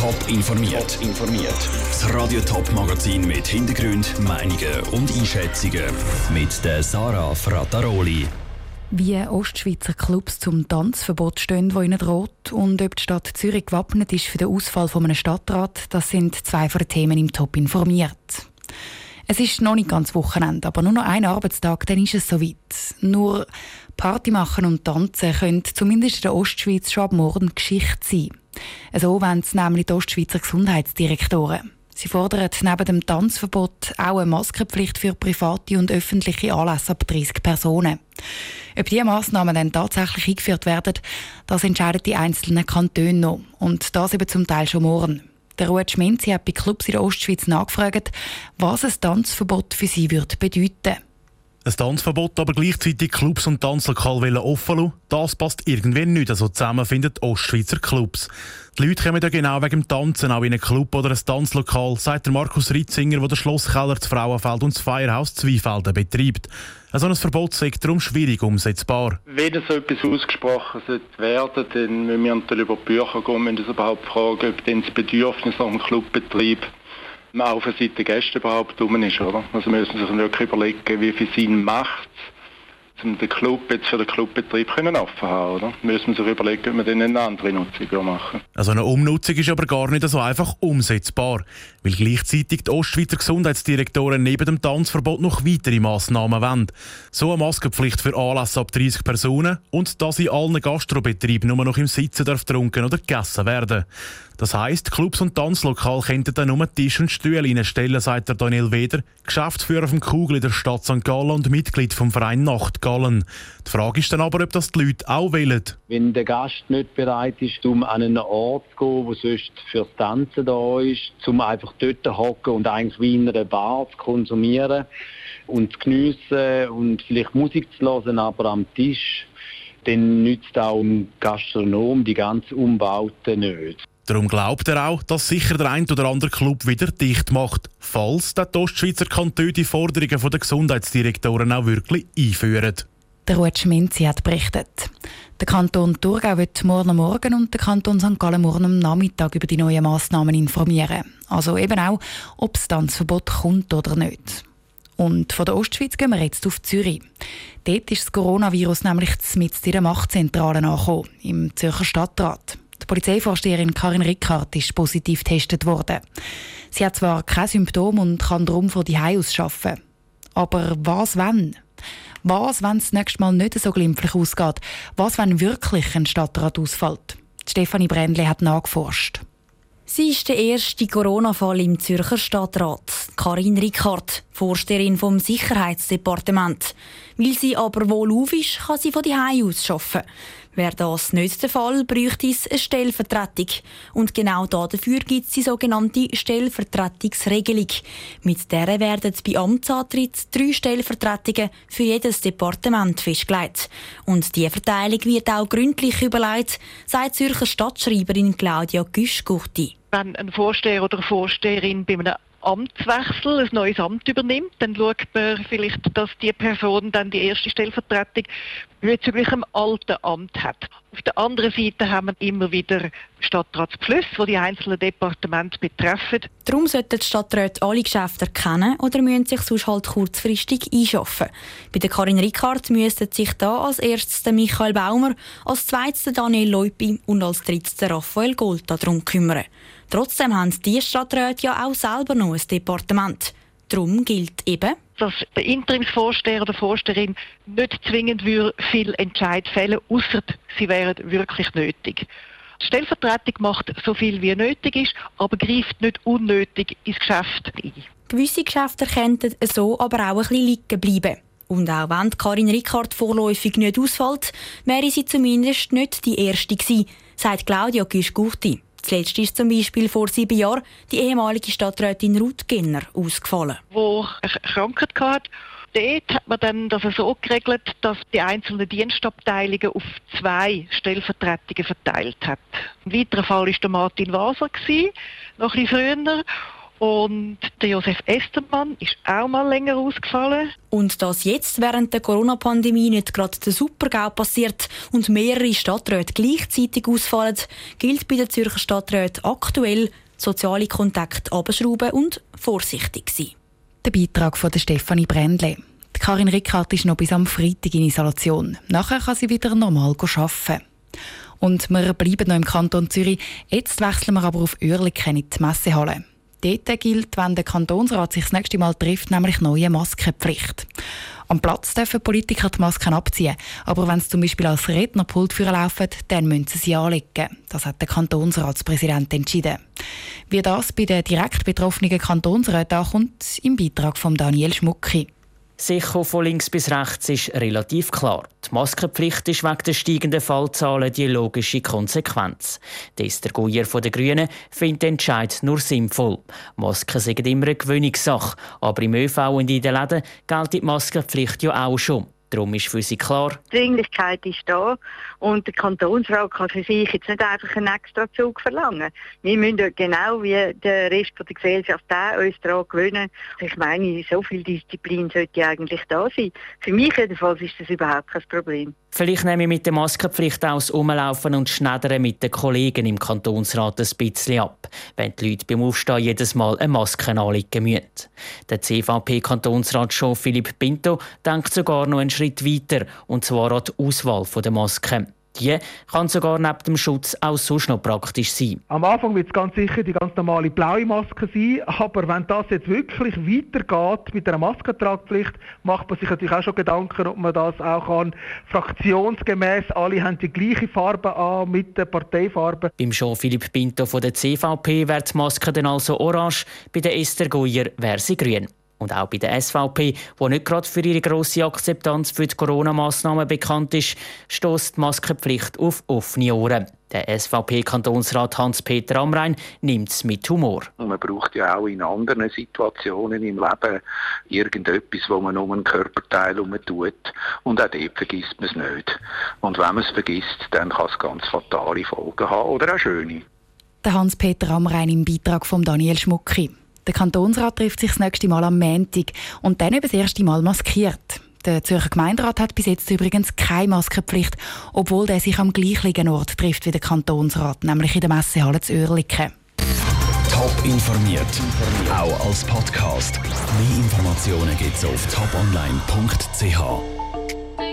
Top informiert. informiert. Das Radio Top Magazin mit Hintergrund, Meinungen und Einschätzungen mit der Sarah Frataroli. Wie Ostschweizer Clubs zum Tanzverbot stehen, wo ihnen droht, und ob die Stadt Zürich gewappnet ist für den Ausfall von einem Stadtrat, das sind zwei von den Themen im Top informiert. Es ist noch nicht ganz Wochenende, aber nur noch ein Arbeitstag, dann ist es soweit. Nur Party machen und tanzen können zumindest in der Ostschweiz schon ab morgen Geschichte sein. So wollen es nämlich die Ostschweizer Gesundheitsdirektoren. Sie fordern neben dem Tanzverbot auch eine Maskenpflicht für private und öffentliche Anlässe ab 30 Personen. Ob diese Massnahmen dann tatsächlich eingeführt werden, das entscheiden die einzelnen Kantone noch. Und das eben zum Teil schon morgen. Der Ruud Schmenzi hat bei Clubs in der Ostschweiz nachgefragt, was ein Tanzverbot für sie würde bedeuten ein Tanzverbot, aber gleichzeitig Clubs und Tanzlokale offen lassen, das passt irgendwie nicht. Also zusammen finden Ostschweizer Clubs. Die Leute kommen ja genau wegen dem Tanzen auch in einen Club oder ein Tanzlokal, sagt der Markus Ritzinger, der das Schlosskeller, das Frauenfeld und das Feierhaus Zweifelden betreibt. Also ein Verbot sei darum schwierig umsetzbar. Wenn so etwas ausgesprochen werden dann müssen wir natürlich über die Bücher gehen, müssen uns überhaupt fragen, ob das Bedürfnis nach dem Clubbetrieb auch für Seite Gäste überhaupt rum ist. Oder? Also müssen Sie sich wirklich überlegen, wie viel Sinn macht es, um den Club jetzt für den Clubbetrieb können offen haben. Oder? Müssen wir sich überlegen, ob wir dann eine andere Nutzung machen. Also eine Umnutzung ist aber gar nicht so einfach umsetzbar, weil gleichzeitig die Ostschweizer Gesundheitsdirektoren neben dem Tanzverbot noch weitere Massnahmen wollen. So eine Maskenpflicht für Anlässe ab 30 Personen und dass in allen Gastrobetrieben nur noch im Sitzen darf getrunken oder gegessen werden. Das heisst, Clubs und Tanzlokale könnten dann nur Tisch und Stühle reinstellen, sagt der Daniel Weder, Geschäftsführer vom Kugel in der Stadt St. Gallen und Mitglied vom Verein Nachtgallen. Die Frage ist dann aber, ob das die Leute auch wollen. Wenn der Gast nicht bereit ist, um an einen Ort zu gehen, wo sonst fürs Tanzen da ist, um einfach dort zu hocken und eigentlich wie in einer Bar zu konsumieren und zu geniessen und vielleicht Musik zu hören, aber am Tisch, dann nützt auch ein Gastronom die ganzen Umbauten nicht. Darum glaubt er auch, dass sicher der ein oder andere Club wieder dicht macht, falls der Ostschweizer Kanton die Forderungen der Gesundheitsdirektoren auch wirklich einführen. Der Ruud Schminzi hat berichtet. Der Kanton Thurgau wird morgen Morgen und der Kanton St. Gallen morgen am Nachmittag über die neuen Massnahmen informieren. Also eben auch, ob das Tanzverbot kommt oder nicht. Und von der Ostschweiz gehen wir jetzt auf Zürich. Dort ist das Coronavirus nämlich mit in der Machtzentrale angekommen, im Zürcher Stadtrat. Polizeivorsteherin Karin Rickard ist positiv getestet worden. Sie hat zwar keine Symptome und kann darum von die aus arbeiten. Aber was wenn? Was, wenn es das nächste Mal nicht so glimpflich ausgeht? Was, wenn wirklich ein Stadtrat ausfällt? Stefanie Brändle hat nachgeforscht. Sie ist der erste Corona-Fall im Zürcher Stadtrat. Karin Rickard, Vorsteherin vom Sicherheitsdepartement. Weil sie aber wohl auf ist, kann sie von die aus arbeiten. Wäre das nicht der Fall, bräuchte es eine Stellvertretung. Und genau dafür gibt es die sogenannte Stellvertretungsregelung. Mit der werden bei Amtsantritt drei Stellvertretungen für jedes Departement festgelegt. Und die Verteilung wird auch gründlich überlegt, sagt Zürcher Stadtschreiberin Claudia Güschgurti. Wenn ein Vorsteher oder eine Vorsteherin bei einem Amtswechsel ein neues Amt übernimmt, dann schaut man vielleicht, dass die Person dann die erste Stellvertretung bezüglich einem alten Amt hat. Auf der anderen Seite haben wir immer wieder Stadtratsbeschlüsse, die die einzelnen Departemente betreffen. Darum sollten die Stadträte alle Geschäfte erkennen oder müssen sich sonst halt kurzfristig einschaffen. Bei der Karin Rickard müssten sich da als erstes der Michael Baumer, als zweites Daniel Leupi und als drittes Raphael Gold darum kümmern. Trotzdem haben die Stadträte ja auch selber noch ein Departement. Darum gilt eben, dass der Interimsvorsteher oder Vorsteherin nicht zwingend viel Entscheid fällen, außer sie wären wirklich nötig. Die Stellvertretung macht so viel wie nötig ist, aber greift nicht unnötig ins Geschäft ein. Gewisse Geschäfte könnten so aber auch ein bisschen liegen bleiben. Und auch wenn Karin Rickard vorläufig nicht ausfällt, wäre sie zumindest nicht die Erste gewesen, sagt Claudia Güsch-Gurti. Zuletzt ist zum Beispiel vor sieben Jahren die ehemalige Stadträtin Ruth Genner ausgefallen. Wo Krankheit hatte, dort hat man dann das so geregelt, dass die einzelnen Dienstabteilungen auf zwei Stellvertretungen verteilt hat. Ein weiterer Fall war Martin Waser, noch ein bisschen früher. Und der Josef Estermann ist auch mal länger ausgefallen. Und dass jetzt während der Corona-Pandemie nicht gerade der Supergau passiert und mehrere Stadträte gleichzeitig ausfallen, gilt bei den Zürcher Stadträten aktuell soziale Kontakte abschrauben und vorsichtig sein. Der Beitrag von Stefanie Brändle. Karin Rickard ist noch bis am Freitag in Isolation. Nachher kann sie wieder normal arbeiten. Und wir bleiben noch im Kanton Zürich. Jetzt wechseln wir aber auf Oerlikon in die Messehalle. Dort gilt, wenn der Kantonsrat sich das nächste Mal trifft, nämlich neue Maskenpflicht. Am Platz dürfen Politiker die Masken abziehen, aber wenn sie zum Beispiel als Rednerpult laufen, dann müssen sie sie anlegen. Das hat der Kantonsratspräsident entschieden. Wie das bei den direkt betroffenen Kantonsräten ankommt, im Beitrag von Daniel Schmucki. Sicher von links bis rechts ist relativ klar. Die Maskenpflicht ist wegen der steigenden Fallzahlen die logische Konsequenz. Der Guyer von den Grünen findet den Entscheid nur sinnvoll. Masken sind immer eine Gewöhnungssache, aber im ÖV und in den Läden gilt die Maskenpflicht ja auch schon. Darum ist für sie klar. Die Dringlichkeit ist da und der Kantonsrat kann für sich jetzt nicht einfach einen extra Zug verlangen. Wir müssen genau wie der Rest der Gesellschaft auch uns daran gewöhnen. Ich meine, so viel Disziplin sollte eigentlich da sein. Für mich jedenfalls ist das überhaupt kein Problem. Vielleicht nehme ich mit der Maskenpflicht auch das Umlaufen und Schneidern mit den Kollegen im Kantonsrat ein bisschen ab, wenn die Leute beim Aufstehen jedes Mal eine Maske anlegen müssen. Der CVP-Kantonsrat Jean-Philippe Pinto denkt sogar noch einen Schritt weiter, und zwar an die Auswahl der Masken. Die kann sogar neben dem Schutz auch sonst noch praktisch sein. Am Anfang wird es ganz sicher die ganz normale blaue Maske sein, aber wenn das jetzt wirklich weitergeht mit einer Maskentragpflicht, macht man sich natürlich auch schon Gedanken, ob man das auch kann. Fraktionsgemäß, alle haben die gleiche Farbe an mit der Parteifarbe. Beim Jean-Philippe Pinto von der CVP wird die Maske dann also orange, bei der Esther Goyer wäre sie grün. Und auch bei der SVP, die nicht gerade für ihre grosse Akzeptanz für die Corona-Massnahmen bekannt ist, stößt die Maskenpflicht auf offene Ohren. Der SVP-Kantonsrat Hans-Peter Amrein nimmt es mit Humor. Man braucht ja auch in anderen Situationen im Leben irgendetwas, wo man um einen Körperteil herum tut. Und auch dort vergisst man es nicht. Und wenn man es vergisst, dann kann es ganz fatale Folgen haben oder auch schöne. Der Hans-Peter Amrein im Beitrag von Daniel Schmucki. Der Kantonsrat trifft sich das nächste Mal am Montag und dann eben das erste Mal maskiert. Der Zürcher Gemeinderat hat bis jetzt übrigens keine Maskenpflicht, obwohl der sich am gleichen Ort trifft wie der Kantonsrat, nämlich in der Messehalle zu Oerlikon. Top informiert, auch als Podcast. Mehr Informationen gibt es auf toponline.ch.